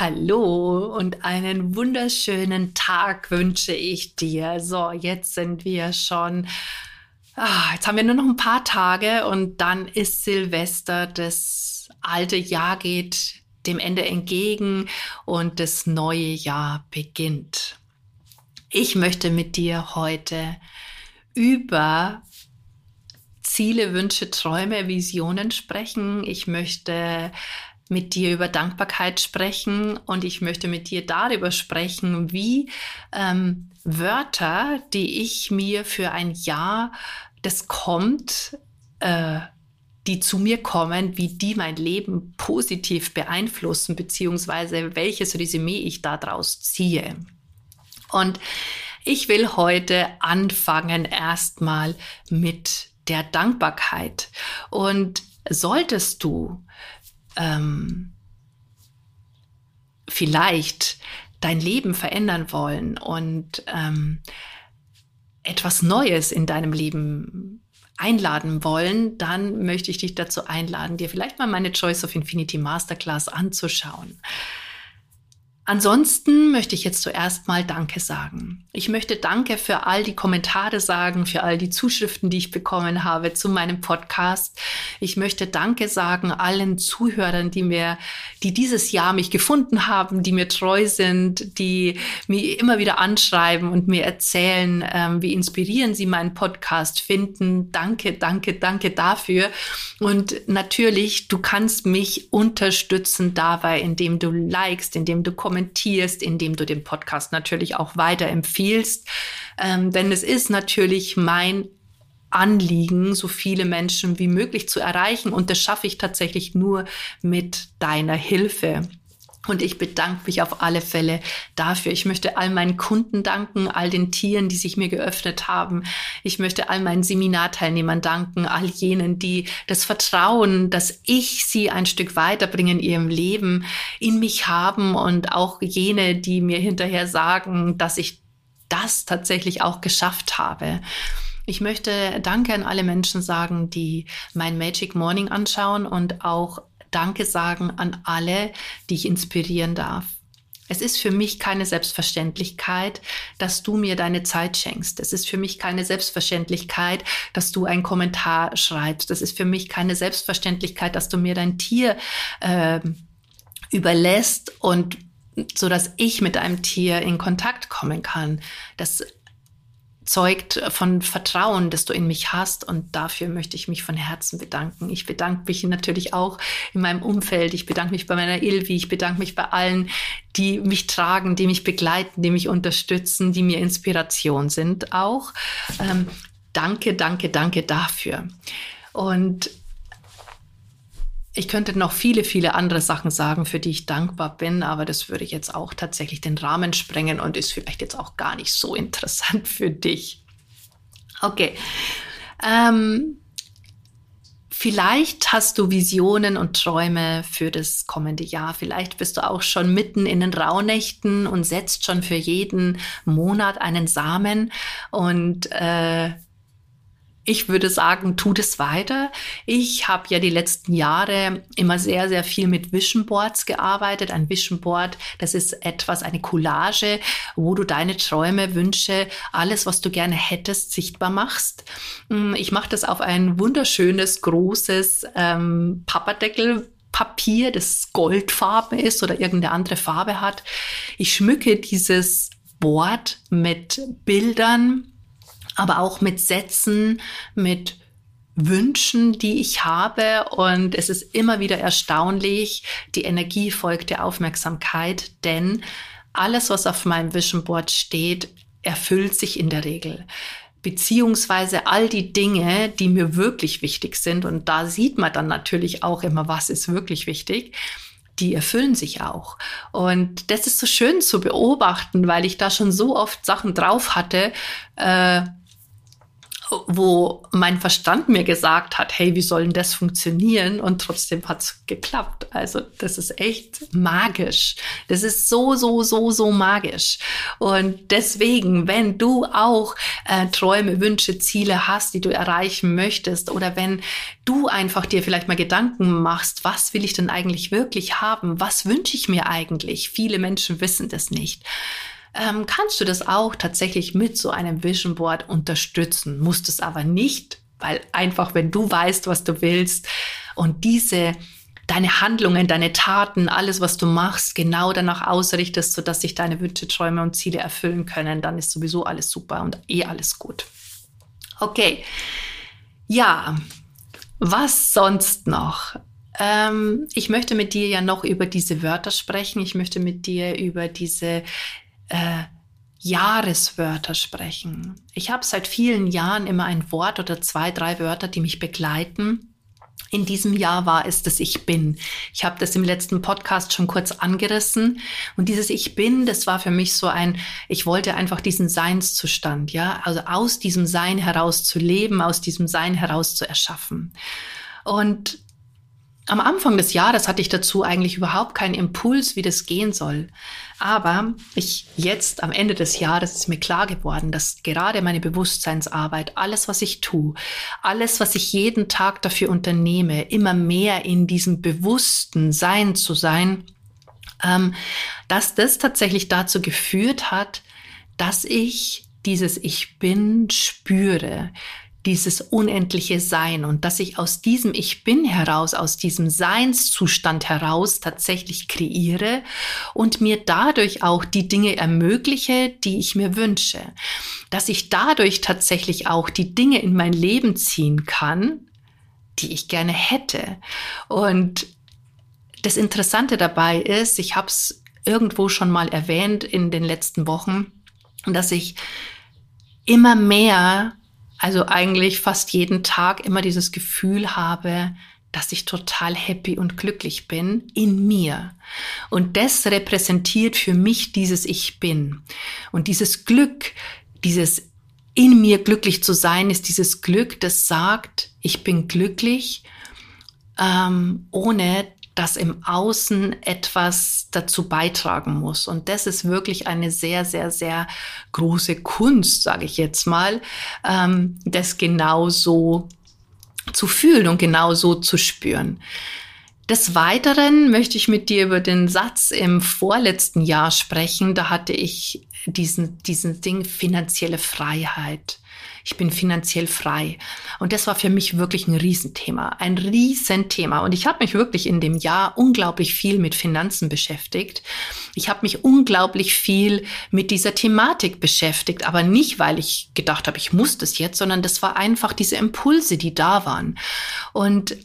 Hallo und einen wunderschönen Tag wünsche ich dir. So, jetzt sind wir schon. Ah, jetzt haben wir nur noch ein paar Tage und dann ist Silvester. Das alte Jahr geht dem Ende entgegen und das neue Jahr beginnt. Ich möchte mit dir heute über Ziele, Wünsche, Träume, Visionen sprechen. Ich möchte mit dir über Dankbarkeit sprechen und ich möchte mit dir darüber sprechen, wie ähm, Wörter, die ich mir für ein Jahr, das kommt, äh, die zu mir kommen, wie die mein Leben positiv beeinflussen, beziehungsweise welches Resümee ich daraus ziehe. Und ich will heute anfangen erstmal mit der Dankbarkeit. Und solltest du ähm, vielleicht dein Leben verändern wollen und ähm, etwas Neues in deinem Leben einladen wollen, dann möchte ich dich dazu einladen, dir vielleicht mal meine Choice of Infinity Masterclass anzuschauen. Ansonsten möchte ich jetzt zuerst mal Danke sagen. Ich möchte Danke für all die Kommentare sagen, für all die Zuschriften, die ich bekommen habe zu meinem Podcast. Ich möchte Danke sagen allen Zuhörern, die mir, die dieses Jahr mich gefunden haben, die mir treu sind, die mir immer wieder anschreiben und mir erzählen, ähm, wie inspirieren sie meinen Podcast finden. Danke, danke, danke dafür. Und natürlich, du kannst mich unterstützen dabei, indem du likest, indem du kommentierst kommentierst, indem du den Podcast natürlich auch weiterempfiehlst. Ähm, denn es ist natürlich mein Anliegen, so viele Menschen wie möglich zu erreichen. Und das schaffe ich tatsächlich nur mit deiner Hilfe. Und ich bedanke mich auf alle Fälle dafür. Ich möchte all meinen Kunden danken, all den Tieren, die sich mir geöffnet haben. Ich möchte all meinen Seminarteilnehmern danken, all jenen, die das Vertrauen, dass ich sie ein Stück weiterbringen in ihrem Leben, in mich haben und auch jene, die mir hinterher sagen, dass ich das tatsächlich auch geschafft habe. Ich möchte Danke an alle Menschen sagen, die mein Magic Morning anschauen und auch Danke sagen an alle, die ich inspirieren darf. Es ist für mich keine Selbstverständlichkeit, dass du mir deine Zeit schenkst. Es ist für mich keine Selbstverständlichkeit, dass du einen Kommentar schreibst. Es ist für mich keine Selbstverständlichkeit, dass du mir dein Tier äh, überlässt und so dass ich mit einem Tier in Kontakt kommen kann. Das zeugt von Vertrauen, das du in mich hast. Und dafür möchte ich mich von Herzen bedanken. Ich bedanke mich natürlich auch in meinem Umfeld. Ich bedanke mich bei meiner Ilvi. Ich bedanke mich bei allen, die mich tragen, die mich begleiten, die mich unterstützen, die mir Inspiration sind auch. Ähm, danke, danke, danke dafür. Und ich könnte noch viele, viele andere Sachen sagen, für die ich dankbar bin, aber das würde jetzt auch tatsächlich den Rahmen sprengen und ist vielleicht jetzt auch gar nicht so interessant für dich. Okay. Ähm, Vielleicht hast du Visionen und Träume für das kommende Jahr. Vielleicht bist du auch schon mitten in den Rauhnächten und setzt schon für jeden Monat einen Samen. Und äh, ich würde sagen, tut es weiter. Ich habe ja die letzten Jahre immer sehr, sehr viel mit Vision Boards gearbeitet. Ein Vision Board, das ist etwas, eine Collage, wo du deine Träume, Wünsche, alles, was du gerne hättest, sichtbar machst. Mm, ich mache das auf ein wunderschönes, großes ähm, Papperdeckel. Papier, das goldfarben ist oder irgendeine andere Farbe hat. Ich schmücke dieses Board mit Bildern, aber auch mit Sätzen, mit Wünschen, die ich habe. Und es ist immer wieder erstaunlich, die Energie folgt der Aufmerksamkeit, denn alles, was auf meinem Vision Board steht, erfüllt sich in der Regel. Beziehungsweise all die Dinge, die mir wirklich wichtig sind. Und da sieht man dann natürlich auch immer, was ist wirklich wichtig die erfüllen sich auch. Und das ist so schön zu beobachten, weil ich da schon so oft Sachen drauf hatte, äh, wo mein Verstand mir gesagt hat, hey, wie soll denn das funktionieren? Und trotzdem hat's geklappt. Also das ist echt magisch. Das ist so, so, so, so magisch. Und deswegen, wenn du auch äh, Träume, Wünsche, Ziele hast, die du erreichen möchtest, oder wenn du einfach dir vielleicht mal Gedanken machst, was will ich denn eigentlich wirklich haben? Was wünsche ich mir eigentlich? Viele Menschen wissen das nicht ähm, kannst du das auch tatsächlich mit so einem Vision Board unterstützen. Musst es aber nicht, weil einfach, wenn du weißt, was du willst und diese deine Handlungen, deine Taten, alles, was du machst, genau danach ausrichtest, sodass sich deine Wünsche, Träume und Ziele erfüllen können, dann ist sowieso alles super und eh alles gut. Okay. Ja, was sonst noch? Ähm, ich möchte mit dir ja noch über diese Wörter sprechen. Ich möchte mit dir über diese äh, Jahreswörter sprechen. Ich habe seit vielen Jahren immer ein Wort oder zwei, drei Wörter, die mich begleiten. In diesem Jahr war es das Ich bin. Ich habe das im letzten Podcast schon kurz angerissen. Und dieses Ich bin, das war für mich so ein, ich wollte einfach diesen Seinszustand, ja, also aus diesem Sein heraus zu leben, aus diesem Sein heraus zu erschaffen. Und am Anfang des Jahres hatte ich dazu eigentlich überhaupt keinen Impuls, wie das gehen soll. Aber ich jetzt am Ende des Jahres ist mir klar geworden, dass gerade meine Bewusstseinsarbeit, alles, was ich tue, alles, was ich jeden Tag dafür unternehme, immer mehr in diesem bewussten Sein zu sein, ähm, dass das tatsächlich dazu geführt hat, dass ich dieses Ich bin spüre, dieses unendliche Sein und dass ich aus diesem Ich bin heraus, aus diesem Seinszustand heraus tatsächlich kreiere und mir dadurch auch die Dinge ermögliche, die ich mir wünsche. Dass ich dadurch tatsächlich auch die Dinge in mein Leben ziehen kann, die ich gerne hätte. Und das Interessante dabei ist, ich habe es irgendwo schon mal erwähnt in den letzten Wochen, dass ich immer mehr also eigentlich fast jeden Tag immer dieses Gefühl habe, dass ich total happy und glücklich bin in mir. Und das repräsentiert für mich dieses Ich bin. Und dieses Glück, dieses in mir glücklich zu sein, ist dieses Glück, das sagt, ich bin glücklich, ähm, ohne dass im Außen etwas dazu beitragen muss. Und das ist wirklich eine sehr, sehr, sehr große Kunst, sage ich jetzt mal, ähm, das genauso zu fühlen und genauso zu spüren. Des Weiteren möchte ich mit dir über den Satz im vorletzten Jahr sprechen. Da hatte ich diesen, diesen Ding finanzielle Freiheit. Ich bin finanziell frei. Und das war für mich wirklich ein Riesenthema, ein Riesenthema. Und ich habe mich wirklich in dem Jahr unglaublich viel mit Finanzen beschäftigt. Ich habe mich unglaublich viel mit dieser Thematik beschäftigt, aber nicht, weil ich gedacht habe, ich muss das jetzt, sondern das war einfach diese Impulse, die da waren. Und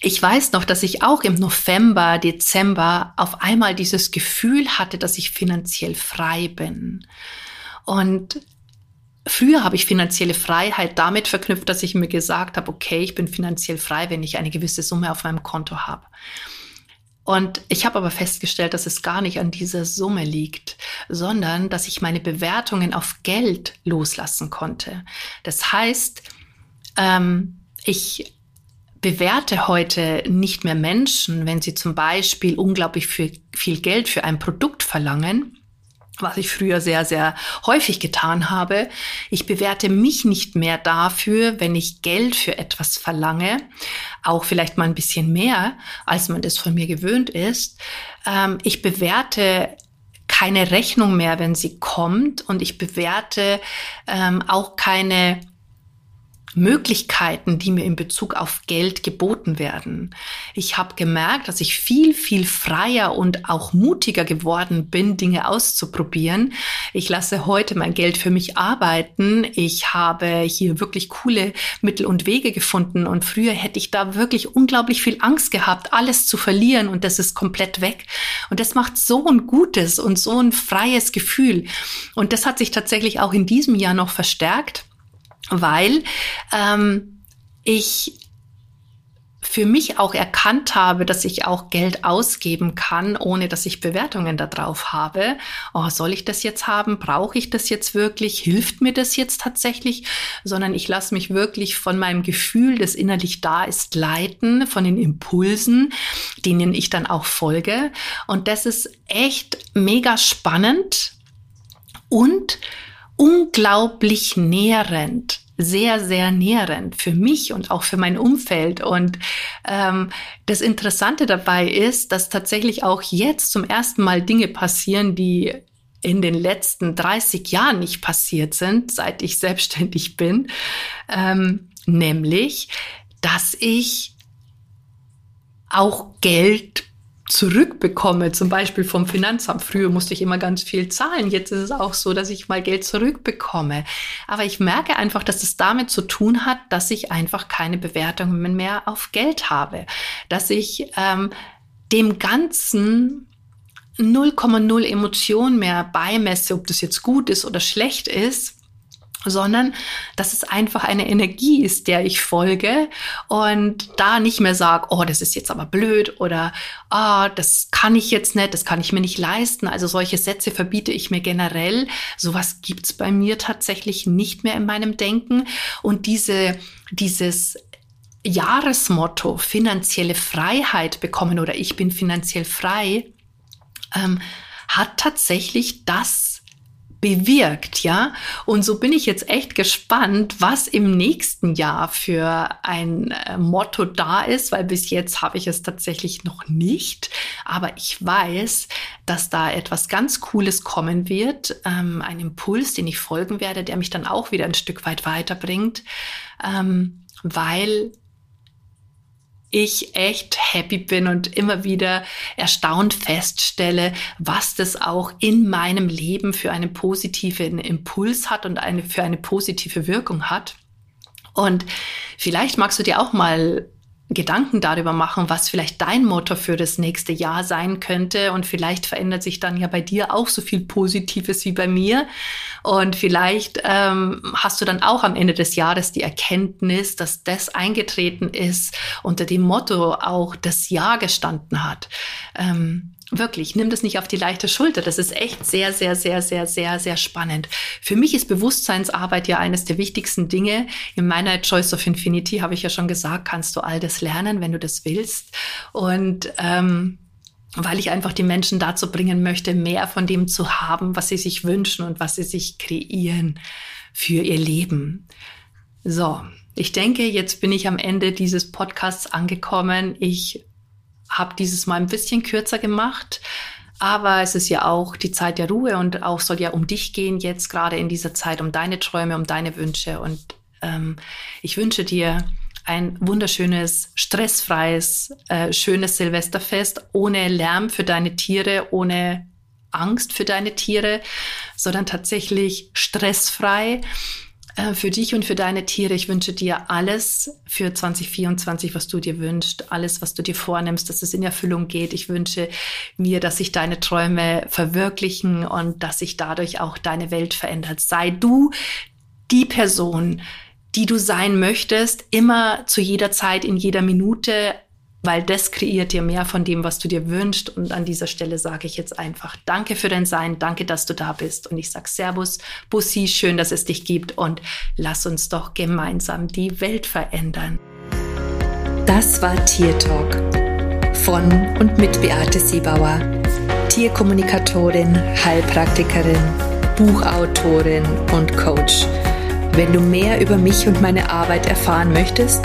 ich weiß noch, dass ich auch im November, Dezember auf einmal dieses Gefühl hatte, dass ich finanziell frei bin. Und Früher habe ich finanzielle Freiheit damit verknüpft, dass ich mir gesagt habe, okay, ich bin finanziell frei, wenn ich eine gewisse Summe auf meinem Konto habe. Und ich habe aber festgestellt, dass es gar nicht an dieser Summe liegt, sondern dass ich meine Bewertungen auf Geld loslassen konnte. Das heißt, ähm, ich bewerte heute nicht mehr Menschen, wenn sie zum Beispiel unglaublich viel, viel Geld für ein Produkt verlangen, was ich früher sehr, sehr häufig getan habe. Ich bewerte mich nicht mehr dafür, wenn ich Geld für etwas verlange, auch vielleicht mal ein bisschen mehr, als man das von mir gewöhnt ist. Ähm, ich bewerte keine Rechnung mehr, wenn sie kommt und ich bewerte ähm, auch keine Möglichkeiten, die mir in Bezug auf Geld geboten werden. Ich habe gemerkt, dass ich viel, viel freier und auch mutiger geworden bin, Dinge auszuprobieren. Ich lasse heute mein Geld für mich arbeiten. Ich habe hier wirklich coole Mittel und Wege gefunden und früher hätte ich da wirklich unglaublich viel Angst gehabt, alles zu verlieren und das ist komplett weg. Und das macht so ein gutes und so ein freies Gefühl. Und das hat sich tatsächlich auch in diesem Jahr noch verstärkt weil ähm, ich für mich auch erkannt habe, dass ich auch Geld ausgeben kann, ohne dass ich Bewertungen darauf habe. Oh, soll ich das jetzt haben? Brauche ich das jetzt wirklich? Hilft mir das jetzt tatsächlich? Sondern ich lasse mich wirklich von meinem Gefühl, das innerlich da ist, leiten, von den Impulsen, denen ich dann auch folge. Und das ist echt mega spannend und unglaublich nährend sehr, sehr nährend für mich und auch für mein Umfeld. Und ähm, das Interessante dabei ist, dass tatsächlich auch jetzt zum ersten Mal Dinge passieren, die in den letzten 30 Jahren nicht passiert sind, seit ich selbstständig bin, ähm, nämlich, dass ich auch Geld zurückbekomme, zum Beispiel vom Finanzamt. Früher musste ich immer ganz viel zahlen. Jetzt ist es auch so, dass ich mal Geld zurückbekomme. Aber ich merke einfach, dass es damit zu tun hat, dass ich einfach keine Bewertungen mehr auf Geld habe. Dass ich ähm, dem Ganzen 0,0 Emotion mehr beimesse, ob das jetzt gut ist oder schlecht ist sondern dass es einfach eine Energie ist, der ich folge und da nicht mehr sage, oh, das ist jetzt aber blöd oder ah, das kann ich jetzt nicht, das kann ich mir nicht leisten. Also solche Sätze verbiete ich mir generell. Sowas gibt's bei mir tatsächlich nicht mehr in meinem Denken und diese dieses Jahresmotto finanzielle Freiheit bekommen oder ich bin finanziell frei ähm, hat tatsächlich das bewirkt, ja. Und so bin ich jetzt echt gespannt, was im nächsten Jahr für ein äh, Motto da ist, weil bis jetzt habe ich es tatsächlich noch nicht. Aber ich weiß, dass da etwas ganz Cooles kommen wird, ähm, ein Impuls, den ich folgen werde, der mich dann auch wieder ein Stück weit weiterbringt, ähm, weil ich echt happy bin und immer wieder erstaunt feststelle, was das auch in meinem Leben für einen positiven Impuls hat und eine, für eine positive Wirkung hat. Und vielleicht magst du dir auch mal Gedanken darüber machen, was vielleicht dein Motto für das nächste Jahr sein könnte. Und vielleicht verändert sich dann ja bei dir auch so viel Positives wie bei mir. Und vielleicht ähm, hast du dann auch am Ende des Jahres die Erkenntnis, dass das eingetreten ist, unter dem Motto auch das Jahr gestanden hat. Ähm, Wirklich, nimm das nicht auf die leichte Schulter. Das ist echt sehr, sehr, sehr, sehr, sehr, sehr spannend. Für mich ist Bewusstseinsarbeit ja eines der wichtigsten Dinge. In meiner Choice of Infinity habe ich ja schon gesagt, kannst du all das lernen, wenn du das willst. Und ähm, weil ich einfach die Menschen dazu bringen möchte, mehr von dem zu haben, was sie sich wünschen und was sie sich kreieren für ihr Leben. So, ich denke, jetzt bin ich am Ende dieses Podcasts angekommen. Ich habe dieses Mal ein bisschen kürzer gemacht. Aber es ist ja auch die Zeit der Ruhe und auch soll ja um dich gehen jetzt gerade in dieser Zeit, um deine Träume, um deine Wünsche. Und ähm, ich wünsche dir ein wunderschönes, stressfreies, äh, schönes Silvesterfest ohne Lärm für deine Tiere, ohne Angst für deine Tiere, sondern tatsächlich stressfrei für dich und für deine Tiere. Ich wünsche dir alles für 2024, was du dir wünschst, alles, was du dir vornimmst, dass es in Erfüllung geht. Ich wünsche mir, dass sich deine Träume verwirklichen und dass sich dadurch auch deine Welt verändert. Sei du die Person, die du sein möchtest, immer zu jeder Zeit, in jeder Minute weil das kreiert dir mehr von dem, was du dir wünschst. Und an dieser Stelle sage ich jetzt einfach Danke für dein Sein, danke, dass du da bist. Und ich sage Servus, Bussi, schön, dass es dich gibt und lass uns doch gemeinsam die Welt verändern. Das war Tier Talk von und mit Beate Siebauer, Tierkommunikatorin, Heilpraktikerin, Buchautorin und Coach. Wenn du mehr über mich und meine Arbeit erfahren möchtest,